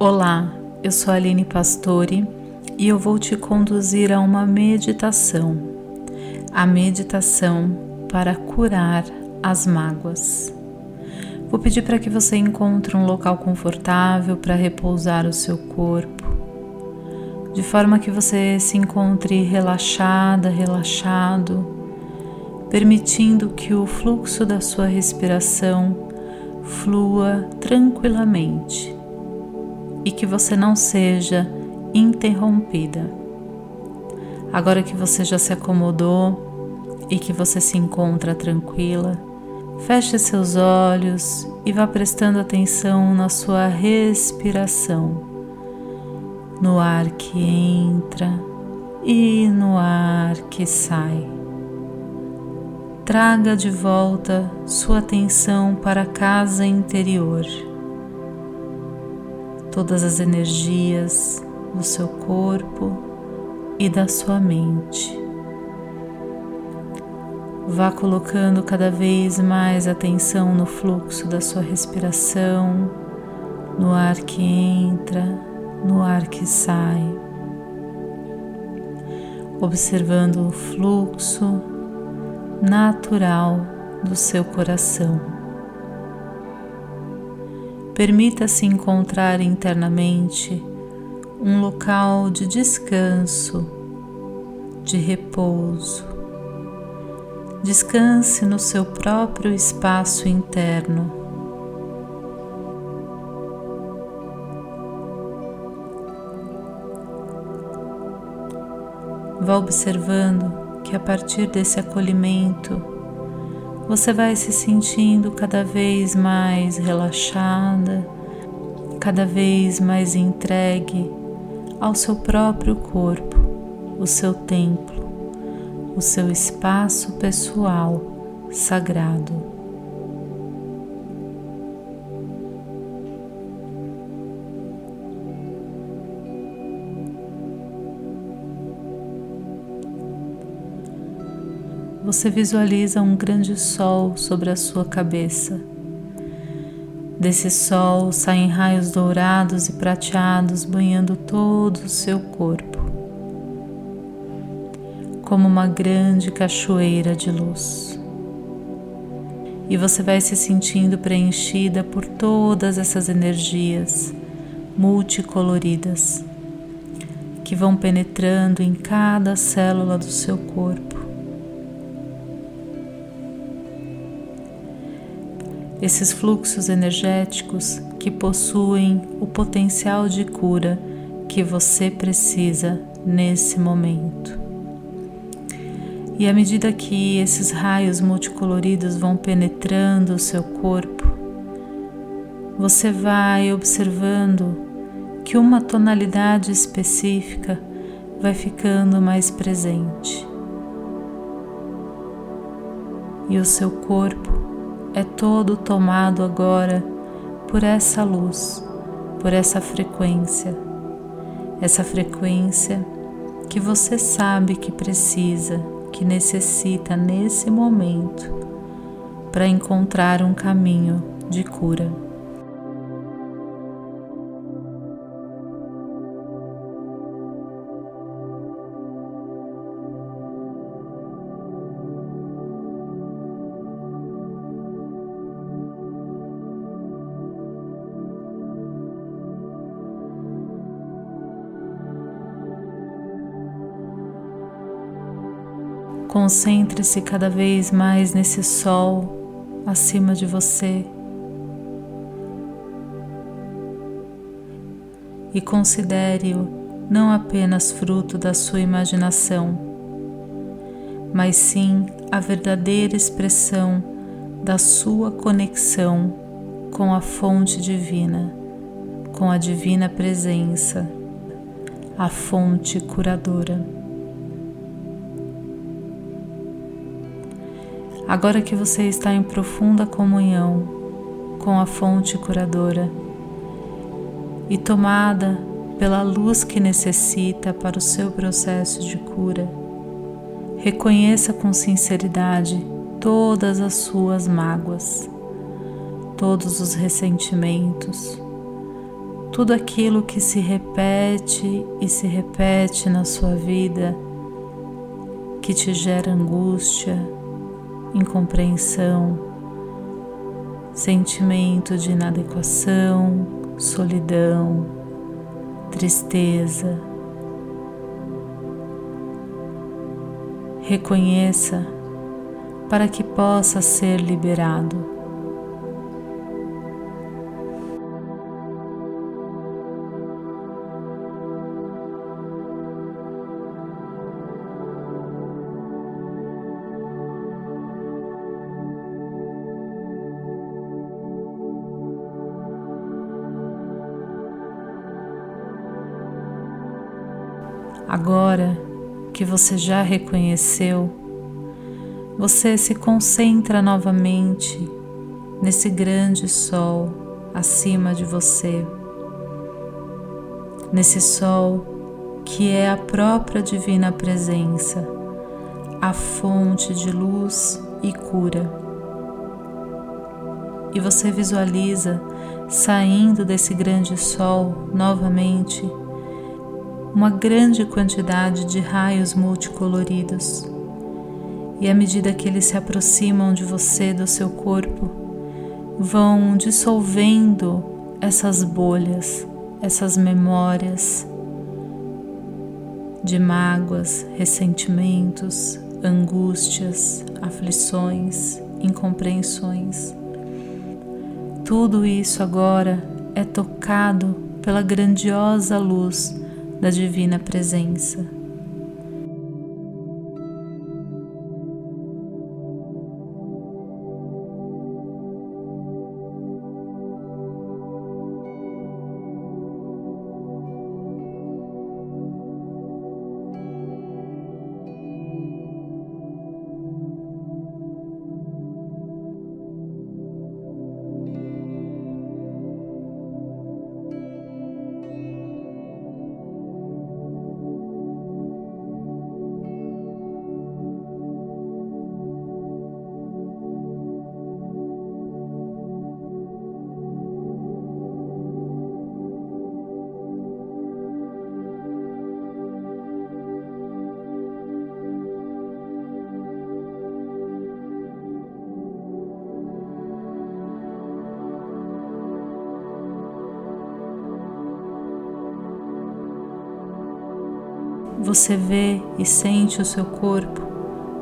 Olá, eu sou Aline Pastore e eu vou te conduzir a uma meditação, a meditação para curar as mágoas. Vou pedir para que você encontre um local confortável para repousar o seu corpo, de forma que você se encontre relaxada, relaxado, permitindo que o fluxo da sua respiração flua tranquilamente e que você não seja interrompida. Agora que você já se acomodou e que você se encontra tranquila, feche seus olhos e vá prestando atenção na sua respiração, no ar que entra e no ar que sai. Traga de volta sua atenção para a casa interior todas as energias do seu corpo e da sua mente. Vá colocando cada vez mais atenção no fluxo da sua respiração, no ar que entra, no ar que sai, observando o fluxo natural do seu coração. Permita-se encontrar internamente um local de descanso, de repouso. Descanse no seu próprio espaço interno. Vá observando que a partir desse acolhimento você vai se sentindo cada vez mais relaxada, cada vez mais entregue ao seu próprio corpo, o seu templo, o seu espaço pessoal sagrado. Você visualiza um grande sol sobre a sua cabeça. Desse sol saem raios dourados e prateados banhando todo o seu corpo, como uma grande cachoeira de luz. E você vai se sentindo preenchida por todas essas energias multicoloridas que vão penetrando em cada célula do seu corpo esses fluxos energéticos que possuem o potencial de cura que você precisa nesse momento. E à medida que esses raios multicoloridos vão penetrando o seu corpo, você vai observando que uma tonalidade específica vai ficando mais presente. E o seu corpo é todo tomado agora por essa luz, por essa frequência, essa frequência que você sabe que precisa, que necessita nesse momento para encontrar um caminho de cura. Concentre-se cada vez mais nesse sol acima de você e considere-o não apenas fruto da sua imaginação, mas sim a verdadeira expressão da sua conexão com a fonte divina, com a divina presença, a fonte curadora. Agora que você está em profunda comunhão com a fonte curadora e tomada pela luz que necessita para o seu processo de cura, reconheça com sinceridade todas as suas mágoas, todos os ressentimentos, tudo aquilo que se repete e se repete na sua vida, que te gera angústia, incompreensão, sentimento de inadequação, solidão, tristeza. Reconheça para que possa ser liberado. Agora que você já reconheceu, você se concentra novamente nesse grande sol acima de você, nesse sol que é a própria Divina Presença, a fonte de luz e cura. E você visualiza saindo desse grande sol novamente uma grande quantidade de raios multicoloridos. E à medida que eles se aproximam de você, do seu corpo, vão dissolvendo essas bolhas, essas memórias de mágoas, ressentimentos, angústias, aflições, incompreensões. Tudo isso agora é tocado pela grandiosa luz da Divina Presença. Você vê e sente o seu corpo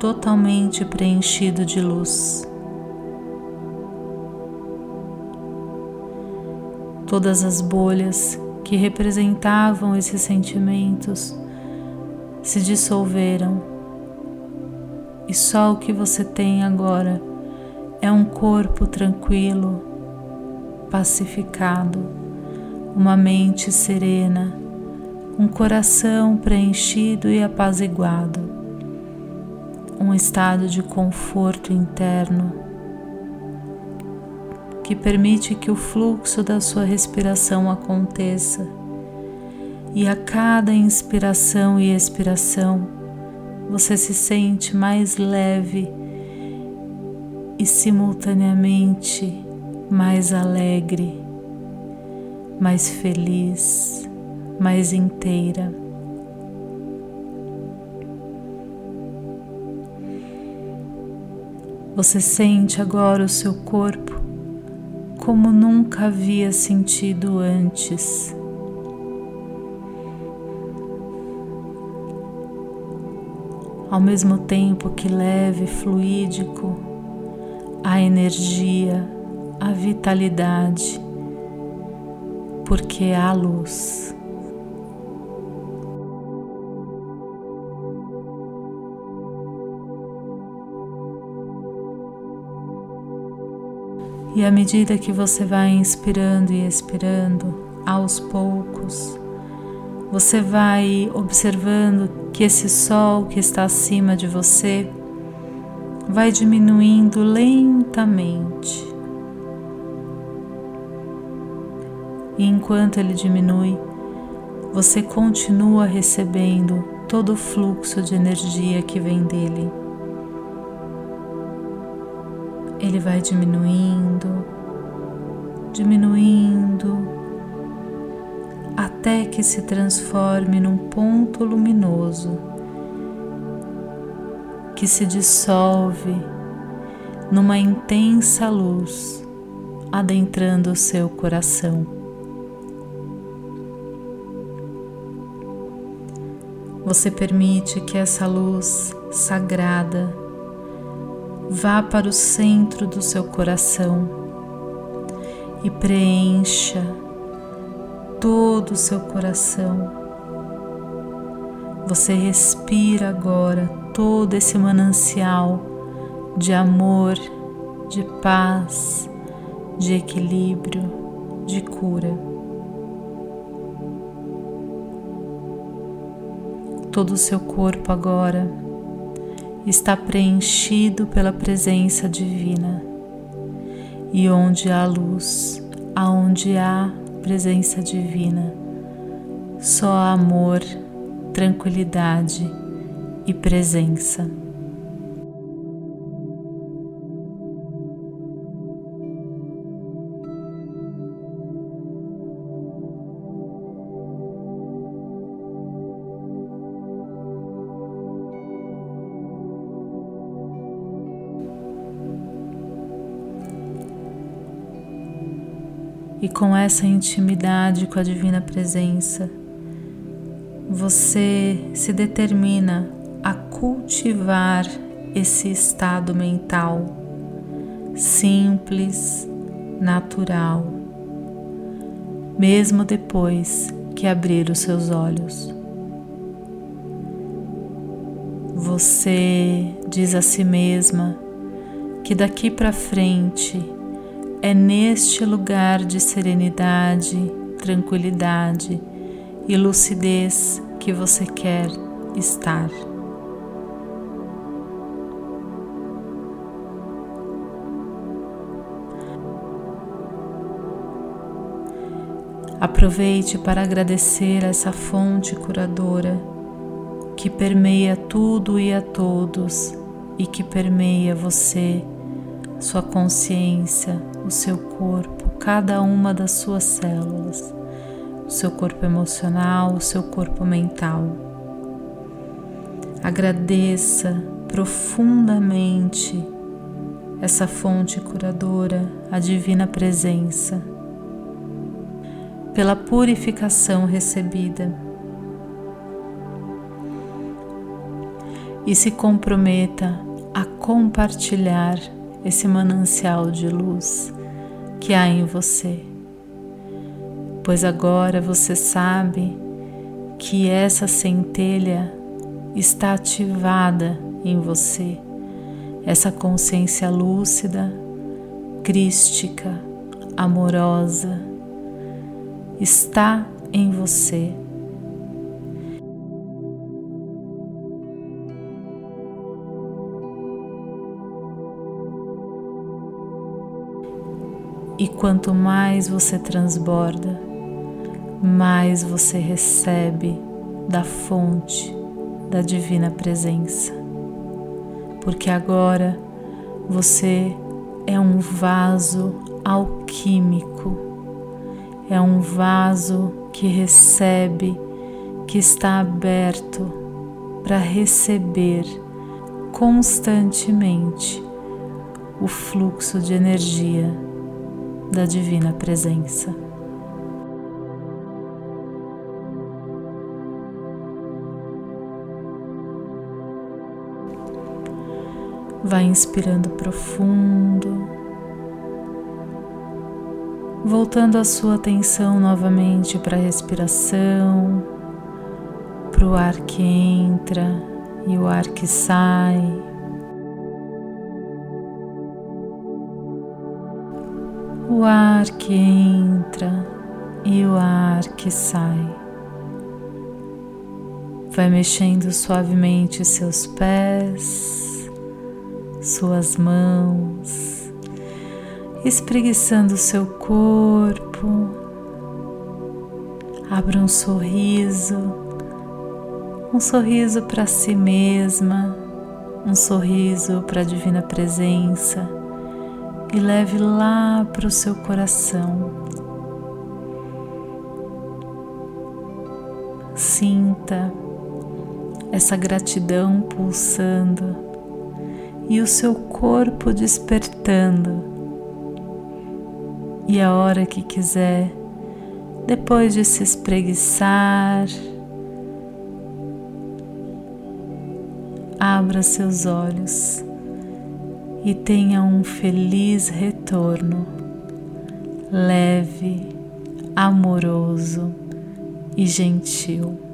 totalmente preenchido de luz. Todas as bolhas que representavam esses sentimentos se dissolveram e só o que você tem agora é um corpo tranquilo, pacificado, uma mente serena um coração preenchido e apaziguado, um estado de conforto interno que permite que o fluxo da sua respiração aconteça e a cada inspiração e expiração você se sente mais leve e simultaneamente mais alegre, mais feliz mais inteira. Você sente agora o seu corpo como nunca havia sentido antes. Ao mesmo tempo que leve, fluídico, a energia, a vitalidade, porque há luz. E à medida que você vai inspirando e expirando, aos poucos, você vai observando que esse sol que está acima de você vai diminuindo lentamente. E enquanto ele diminui, você continua recebendo todo o fluxo de energia que vem dele ele vai diminuindo, diminuindo, até que se transforme num ponto luminoso que se dissolve numa intensa luz adentrando o seu coração. Você permite que essa luz sagrada vá para o centro do seu coração e preencha todo o seu coração. Você respira agora todo esse manancial de amor, de paz, de equilíbrio, de cura. Todo o seu corpo agora está preenchido pela presença divina. E onde há luz, aonde há presença divina, só há amor, tranquilidade e presença. E com essa intimidade com a Divina Presença, você se determina a cultivar esse estado mental simples, natural, mesmo depois que abrir os seus olhos. Você diz a si mesma que daqui para frente é neste lugar de serenidade, tranquilidade e lucidez que você quer estar. Aproveite para agradecer essa fonte curadora que permeia tudo e a todos e que permeia você, sua consciência, o seu corpo, cada uma das suas células, o seu corpo emocional, o seu corpo mental. Agradeça profundamente essa fonte curadora, a divina presença, pela purificação recebida. E se comprometa a compartilhar esse manancial de luz que há em você, pois agora você sabe que essa centelha está ativada em você, essa consciência lúcida, crística, amorosa, está em você E quanto mais você transborda, mais você recebe da fonte da divina presença. Porque agora você é um vaso alquímico, é um vaso que recebe, que está aberto para receber constantemente o fluxo de energia da Divina Presença. Vai inspirando profundo, voltando a sua atenção novamente para a respiração, para o ar que entra e o ar que sai. O ar que entra e o ar que sai. Vai mexendo suavemente seus pés, suas mãos, espreguiçando seu corpo. Abra um sorriso, um sorriso para si mesma, um sorriso para a Divina Presença e leve lá para o seu coração. Sinta essa gratidão pulsando e o seu corpo despertando. E a hora que quiser, depois de se espreguiçar, abra seus olhos e tenha um feliz retorno, leve, amoroso e gentil.